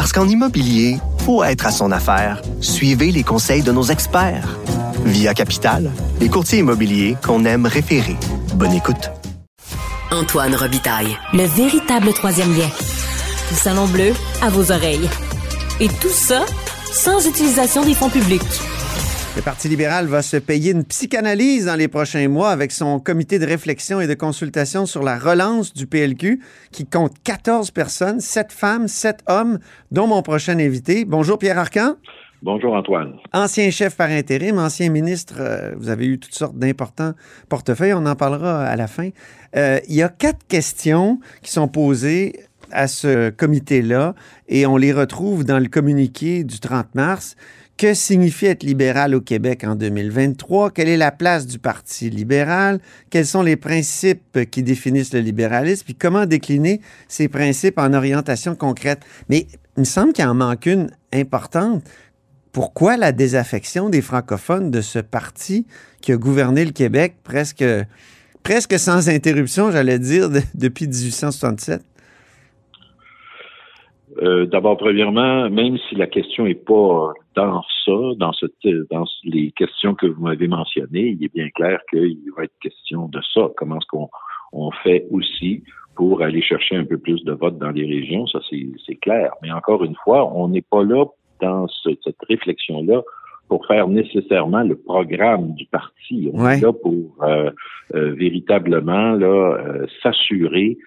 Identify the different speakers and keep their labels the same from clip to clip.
Speaker 1: Parce qu'en immobilier, faut être à son affaire. Suivez les conseils de nos experts. Via Capital, les courtiers immobiliers qu'on aime référer. Bonne écoute.
Speaker 2: Antoine Robitaille, le véritable troisième lien. Le Salon Bleu à vos oreilles. Et tout ça sans utilisation des fonds publics.
Speaker 3: Le Parti libéral va se payer une psychanalyse dans les prochains mois avec son comité de réflexion et de consultation sur la relance du PLQ qui compte 14 personnes, 7 femmes, 7 hommes, dont mon prochain invité. Bonjour Pierre Arcan.
Speaker 4: Bonjour Antoine.
Speaker 3: Ancien chef par intérim, ancien ministre, euh, vous avez eu toutes sortes d'importants portefeuilles, on en parlera à la fin. Euh, il y a quatre questions qui sont posées à ce comité-là et on les retrouve dans le communiqué du 30 mars. Que signifie être libéral au Québec en 2023? Quelle est la place du Parti libéral? Quels sont les principes qui définissent le libéralisme? Puis comment décliner ces principes en orientation concrète? Mais il me semble qu'il en manque une importante pourquoi la désaffection des francophones de ce parti qui a gouverné le Québec presque, presque sans interruption, j'allais dire, depuis 1867?
Speaker 4: Euh, D'abord, premièrement, même si la question n'est pas dans ça, dans, ce, dans les questions que vous m'avez mentionnées, il est bien clair qu'il va être question de ça. Comment est-ce qu'on on fait aussi pour aller chercher un peu plus de votes dans les régions, ça c'est clair. Mais encore une fois, on n'est pas là dans cette réflexion-là pour faire nécessairement le programme du parti. On est là pour euh, euh, véritablement là euh, s'assurer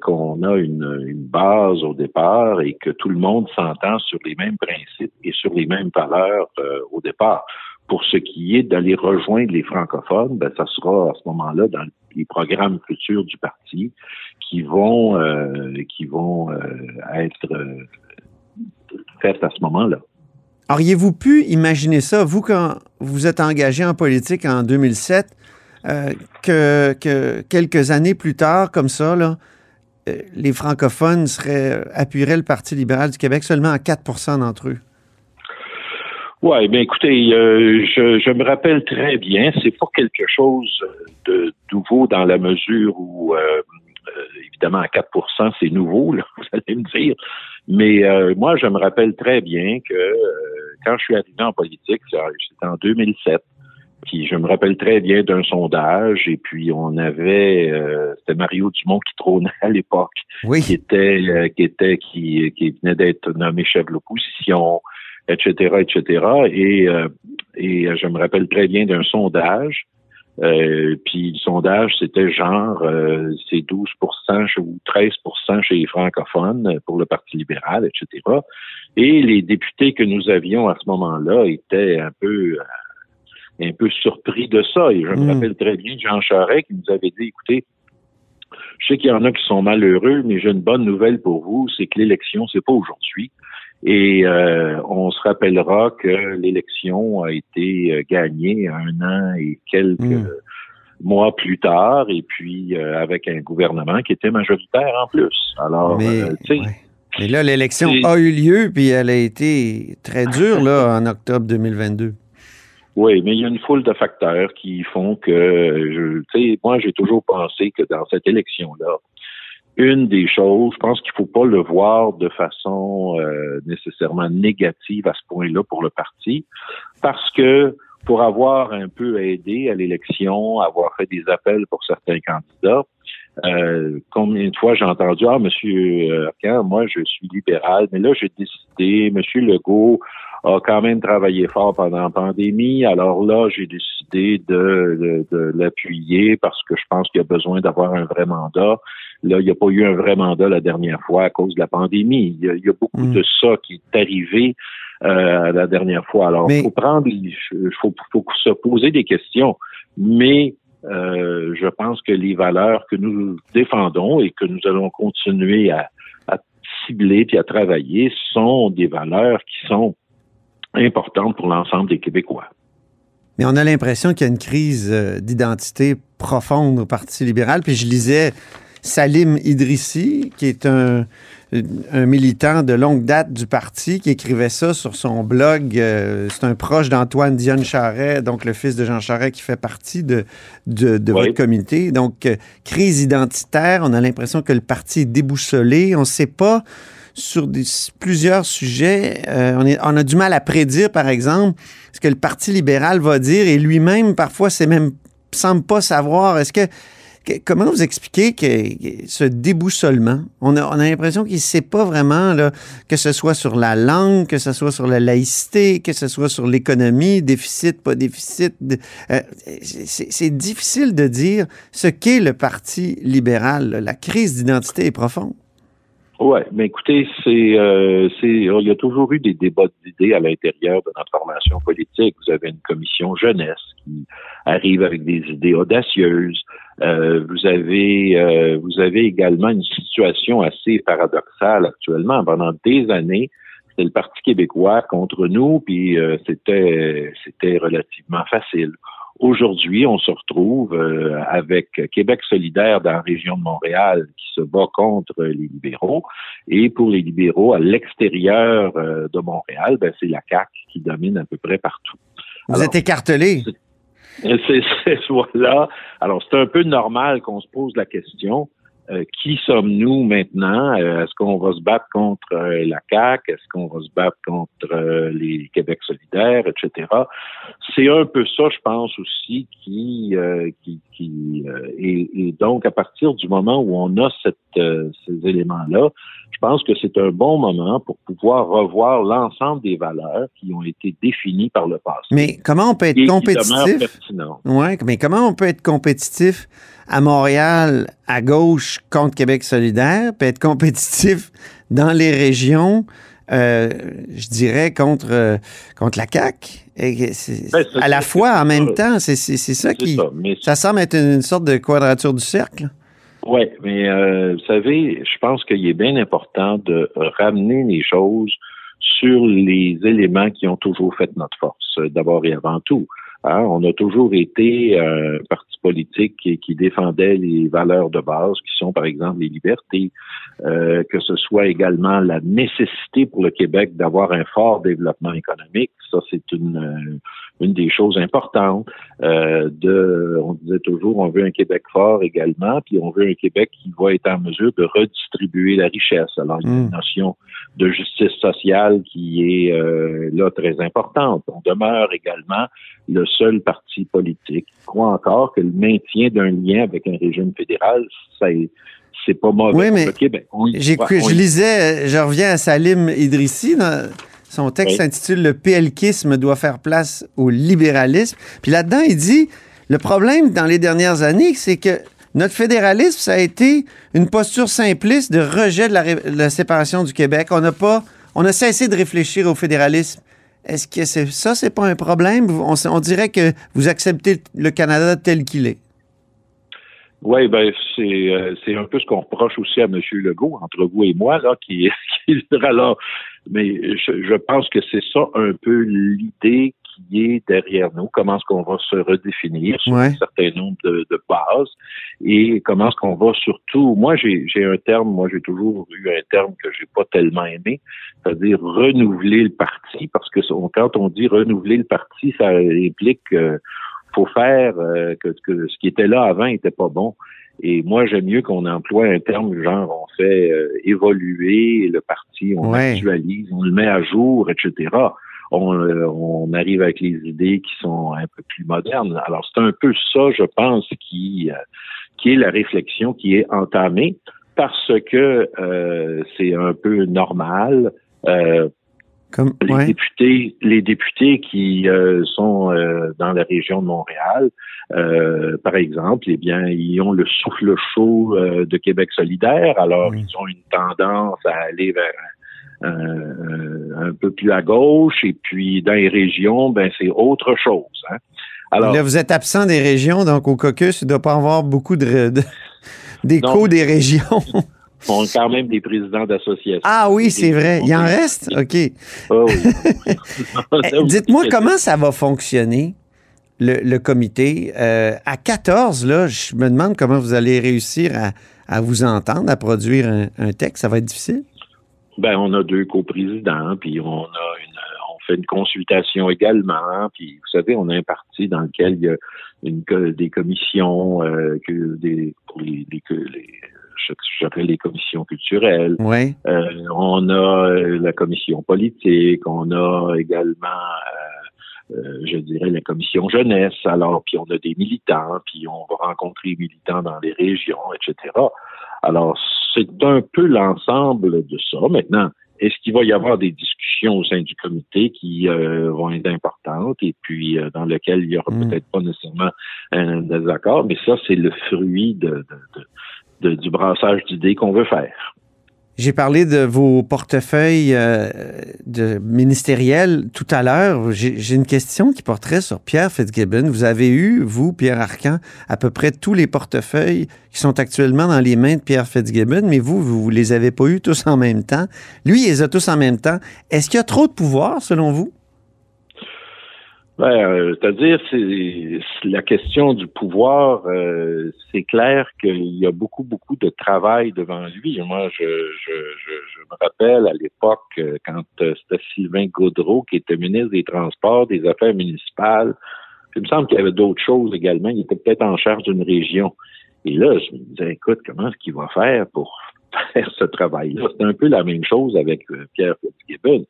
Speaker 4: qu'on a une, base au départ et que tout le monde s'entend sur les mêmes principes et sur les mêmes valeurs au départ. Pour ce qui est d'aller rejoindre les francophones, ben, ça sera à ce moment-là dans les programmes futurs du parti qui vont qui vont être à ce moment-là.
Speaker 3: Auriez-vous pu imaginer ça, vous, quand vous êtes engagé en politique en 2007, euh, que, quelques années plus tard, comme ça, là, euh, les francophones seraient, appuieraient le Parti libéral du Québec seulement à 4% d'entre eux?
Speaker 4: Oui, bien écoutez, euh, je, me rappelle très bien, c'est pas quelque chose de nouveau dans la mesure où, évidemment, à 4% c'est nouveau, vous allez me dire, mais euh, moi, je me rappelle très bien que euh, quand je suis arrivé en politique, c'était en 2007, puis je me rappelle très bien d'un sondage, et puis on avait, euh, c'était Mario Dumont qui trônait à l'époque, qui était, qui était, qui, qui venait d'être nommé chef de l'opposition, etc., etc. Et, et je me rappelle très bien d'un sondage euh, puis le sondage, c'était genre euh, c'est 12% ou 13% chez les francophones pour le Parti libéral, etc. Et les députés que nous avions à ce moment-là étaient un peu euh, un peu surpris de ça. Et je me hmm. rappelle très bien Jean Charest qui nous avait dit, écoutez, je sais qu'il y en a qui sont malheureux, mais j'ai une bonne nouvelle pour vous, c'est que l'élection, c'est pas aujourd'hui. Et euh, on se rappellera que l'élection a été euh, gagnée un an et quelques hmm. mois plus tard, et puis euh, avec un gouvernement qui était majoritaire en plus. Alors,
Speaker 3: mais, mais là, l'élection a eu lieu, puis elle a été très dure là en octobre 2022.
Speaker 4: Oui, mais il y a une foule de facteurs qui font que, tu sais, moi, j'ai toujours pensé que dans cette élection-là, une des choses, je pense qu'il ne faut pas le voir de façon euh, nécessairement négative à ce point-là pour le parti, parce que pour avoir un peu aidé à l'élection, avoir fait des appels pour certains candidats, euh, combien de fois j'ai entendu Ah, Monsieur Arcan, moi je suis libéral, mais là j'ai décidé, Monsieur Legault a quand même travaillé fort pendant la pandémie, alors là j'ai décidé de, de l'appuyer parce que je pense qu'il y a besoin d'avoir un vrai mandat. Là, il n'y a pas eu un vrai mandat la dernière fois à cause de la pandémie. Il y a, beaucoup hmm. de ça qui est arrivé euh, la dernière fois. Alors, il faut prendre, il faut, faut, se poser des questions, mais euh, je pense que les valeurs que nous défendons et que nous allons continuer à, cibler puis à travailler sont des valeurs qui sont importantes pour l'ensemble des Québécois.
Speaker 3: Mais on a l'impression qu'il y a une crise euh, d'identité profonde au Parti libéral. Puis je lisais Salim Idrissi, qui est un, un militant de longue date du parti, qui écrivait ça sur son blog. Euh, c'est un proche d'Antoine Dionne Charret, donc le fils de Jean Charret, qui fait partie de, de, votre comité. Donc, euh, crise identitaire, on a l'impression que le parti est déboussolé. On ne sait pas sur plusieurs sujets. Euh, on, a du mal à prédire, par exemple, ce que le Parti libéral va dire et lui-même, parfois, c'est même semble pas savoir. Est-ce que comment vous expliquez que, ce déboussolement? On a, on a l'impression qu'il ne sait pas vraiment, là, que ce soit sur la langue, que ce soit sur la laïcité, que ce soit sur l'économie, déficit, pas déficit. Euh, c'est difficile de dire ce qu'est le Parti libéral. La crise d'identité est profonde.
Speaker 4: Oui, mais écoutez, c'est, euh, c'est, il y a toujours eu des débats d'idées à l'intérieur de notre formation politique. Vous avez une commission jeunesse qui arrive avec des idées audacieuses. Euh, vous avez, euh, vous avez également une situation assez paradoxale actuellement. Pendant des années, c'était le Parti québécois contre nous, puis euh, c'était, c'était relativement facile. Aujourd'hui, on se retrouve euh, avec Québec solidaire dans la région de Montréal qui se bat contre les libéraux. Et pour les libéraux, à l'extérieur euh, de Montréal, ben, c'est la CAQ qui domine à peu près partout.
Speaker 3: Vous êtes écartelé.
Speaker 4: C'est voilà. Alors, c'est un peu normal qu'on se pose la question euh, qui sommes-nous maintenant? Euh, est-ce qu'on va se battre contre euh, la CAQ? Est-ce qu'on va se battre contre les Québec solidaires, etc.? C'est un peu ça, je pense aussi, qui, qui, qui et, donc à partir du moment où on a cette, ces éléments-là, je pense que c'est un bon moment pour pouvoir revoir l'ensemble des valeurs qui ont été définies par le passé.
Speaker 3: Mais comment on peut être compétitif? Ouais, mais comment on peut être compétitif à Montréal à gauche contre Québec solidaire, puis être compétitif dans les régions, euh, je dirais, contre, euh, contre la CAQ. Ben, à la fois, en même temps, c'est ça qui... Ça, semble être une, sorte de quadrature du cercle.
Speaker 4: Oui, mais euh, vous savez, je pense qu'il est bien important de ramener les choses sur les éléments qui ont toujours fait notre force, d'abord et avant tout. Hein, on a toujours été un parti politique qui, qui, défendait les valeurs de base, qui sont par exemple les libertés, euh, que ce soit également la nécessité pour le Québec d'avoir un fort développement économique. Ça, c'est une, euh, une des choses importantes. Euh, de, on disait toujours, on veut un Québec fort également, puis on veut un Québec qui va être en mesure de redistribuer la richesse. Alors, il y a une mm. notion de justice sociale qui est euh, là très importante. On demeure également le seul parti politique qui croit encore que le maintien d'un lien avec un régime fédéral, c'est pas mauvais
Speaker 3: pour le Québec. je lisais, je reviens à Salim Idrissi, son texte s'intitule Le PLQisme doit faire place au libéralisme. Puis là-dedans, il dit le problème dans les dernières années, c'est que notre fédéralisme, ça a été une posture simpliste de rejet de la, la séparation du Québec. On n'a pas, on a cessé de réfléchir au fédéralisme. Est-ce que c'est, ça, c'est pas un problème? On, dirait que vous acceptez le Canada tel qu'il est.
Speaker 4: Oui, ben c'est euh, c'est un peu ce qu'on reproche aussi à M. Legault, entre vous et moi, là, qui, qui alors, mais je, je pense que c'est ça un peu l'idée qui est derrière nous, comment est-ce qu'on va se redéfinir sur un certain nombre de, bases et comment est-ce qu'on va surtout, moi j'ai, j'ai un terme, moi j'ai toujours eu un terme que j'ai pas tellement aimé, c'est-à-dire renouveler le parti, parce que quand on dit renouveler le parti, ça implique qu'il faut faire euh, que, ce qui était là avant n'était pas bon. Et moi, j'aime mieux qu'on emploie un terme genre on fait euh, évoluer le parti, on actualise, on le met à jour, etc. Euh, on, arrive avec les idées qui sont un peu plus modernes. Alors, c'est un peu ça, je pense, qui, euh, qui est la réflexion qui est entamée parce que euh, c'est un peu normal. Comme, les députés, les députés qui sont dans la région de Montréal, par exemple, eh bien, ils ont le souffle chaud de Québec solidaire. Alors, ils ont une tendance à aller vers euh, un peu plus à gauche, et puis dans les régions, ben c'est autre chose. Hein.
Speaker 3: Alors, là, vous êtes absent des régions, donc au caucus, il ne doit pas avoir beaucoup de, d'écho des régions.
Speaker 4: On a quand même des présidents d'associations.
Speaker 3: Ah oui, c'est vrai. Il en reste? OK.
Speaker 4: Ah oui.
Speaker 3: Eh, Dites-moi comment ça va fonctionner, le, le comité? Euh, à 14, là, je me demande comment vous allez réussir à, à vous entendre, à produire un, un, texte. Ça va être difficile?
Speaker 4: Ben, on a deux coprésidents, puis on a une on fait une consultation également, puis vous savez, on a un parti dans lequel il y a une, des commissions euh, que des pour les, les, les j'appelle les commissions culturelles. Euh, on a euh, la commission politique, on a également, euh, je dirais, la commission jeunesse. Alors, puis on a des militants, puis on va rencontrer les militants dans les régions, etc. Alors, c'est un peu l'ensemble de ça. Maintenant, est-ce qu'il va y avoir des discussions au sein du comité qui euh, vont être importantes et puis euh, dans lesquelles il y aura
Speaker 3: Mm.
Speaker 4: peut-être pas nécessairement un désaccord, mais ça, c'est le fruit de, de- de- du brassage d'idées qu'on veut faire.
Speaker 3: J'ai parlé de vos portefeuilles euh, ministériels tout à l'heure. J'ai une question qui porterait sur Pierre Fitzgibbon. Vous avez eu, vous, Pierre Arcan, à peu près tous les portefeuilles qui sont actuellement dans les mains de Pierre Fitzgibbon, mais vous, vous les avez pas eu tous en même temps. Lui, il les a tous en même temps. Est-ce qu'il y a trop de pouvoir, selon vous?
Speaker 4: Ben, euh, C'est-à-dire, c'est la question du pouvoir. euh, c'est clair qu'il y a beaucoup, beaucoup de travail devant lui. Moi, je, me rappelle à l'époque, euh, quand c'était Sylvain Gaudreau qui était ministre des Transports, des Affaires municipales. Il me semble qu'il y avait d'autres choses également. Il était peut-être en charge d'une région. Et là, je me disais, écoute, comment est-ce qu'il va faire pour faire ce travail-là? C'est un peu la même chose avec Pierre Fitzgibbon.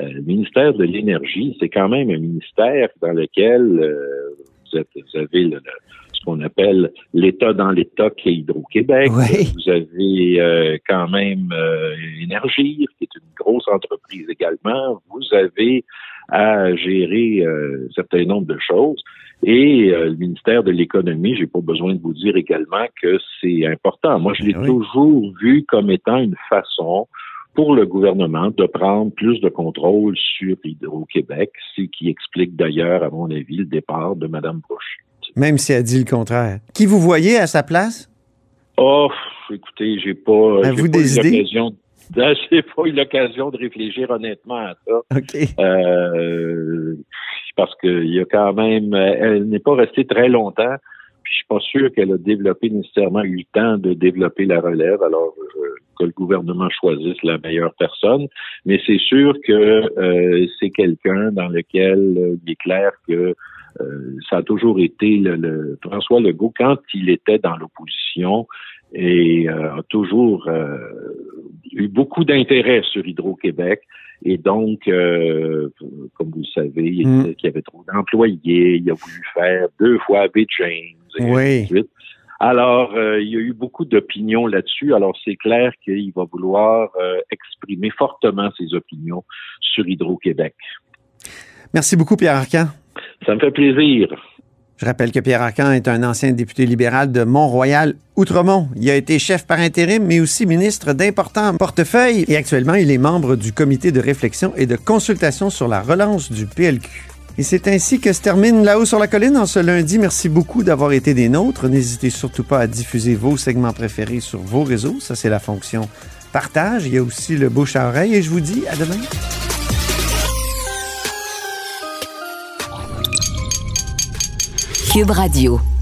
Speaker 4: Euh, le ministère de l'Énergie, c'est quand même un ministère dans lequel euh, vous, êtes- vous avez le- le- ce qu'on appelle l'État dans l'État qui est Hydro-Québec.
Speaker 3: Oui.
Speaker 4: Vous avez euh, quand même euh, Énergie, qui est une grosse entreprise également. Vous avez à gérer euh, un certain nombre de choses. Et euh, le ministère de l'Économie, j'ai pas besoin de vous dire également que c'est important. Moi, je l'ai
Speaker 3: Oui.
Speaker 4: toujours vu comme étant une façon pour le gouvernement de prendre plus de contrôle sur Hydro-Québec, ce qui explique d'ailleurs, à mon avis, le départ de Mme Bush.
Speaker 3: Même si elle dit le contraire. Qui vous voyez à sa place?
Speaker 4: Oh, écoutez, j'ai pas, j'ai pas eu l'occasion, j'ai pas eu l'occasion de réfléchir honnêtement à ça.
Speaker 3: OK.
Speaker 4: Euh, parce qu'il y a quand même, elle n'est pas restée très longtemps. Puis je suis pas sûr qu'elle a développé nécessairement eu le temps de développer la relève. Alors euh, que le gouvernement choisisse la meilleure personne, mais c'est sûr que euh, c'est quelqu'un dans lequel euh, il est clair que ça a toujours été le, le- François Legault quand il était dans l'opposition et euh, a toujours euh, eu beaucoup d'intérêt sur Hydro-Québec. Et donc, euh, comme vous le savez, il
Speaker 3: Mm.
Speaker 4: disait qu'il y avait trop d'employés, il a voulu faire deux fois Abbé James, et
Speaker 3: Oui.
Speaker 4: ainsi de suite. Alors, euh, il y a eu beaucoup d'opinions là-dessus. Alors, c'est clair qu'il va vouloir euh, exprimer fortement ses opinions sur Hydro-Québec.
Speaker 3: Merci beaucoup, Pierre Arcan.
Speaker 4: Ça me fait plaisir.
Speaker 3: Je rappelle que Pierre Arcan est un ancien député libéral de Mont-Royal-Outremont. Il a été chef par intérim, mais aussi ministre d'importants portefeuilles. Et actuellement, il est membre du comité de réflexion et de consultation sur la relance du PLQ. Et c'est ainsi que se termine là-haut sur la colline en ce lundi. Merci beaucoup d'avoir été des nôtres. N'hésitez surtout pas à diffuser vos segments préférés sur vos réseaux. Ça, c'est la fonction partage. Il y a aussi le bouche à oreille. Et je vous dis à demain.
Speaker 5: Cube Radio.